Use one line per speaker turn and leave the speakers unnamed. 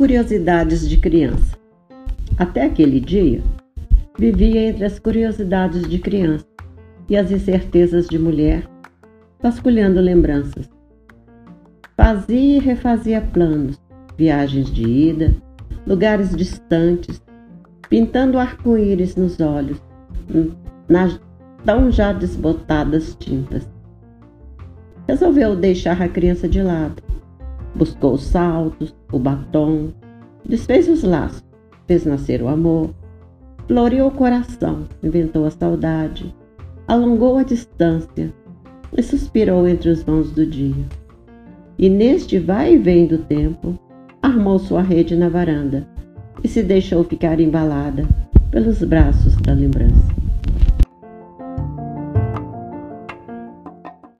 curiosidades de criança. Até aquele dia, vivia entre as curiosidades de criança e as incertezas de mulher, vasculhando lembranças. Fazia e refazia planos, viagens de ida, lugares distantes, pintando arco-íris nos olhos, nas tão já desbotadas tintas. Resolveu deixar a criança de lado. Buscou os saltos, o batom, desfez os laços, fez nascer o amor, floreou o coração, inventou a saudade, alongou a distância e suspirou entre os vãos do dia. E neste vai e vem do tempo, armou sua rede na varanda e se deixou ficar embalada pelos braços da lembrança.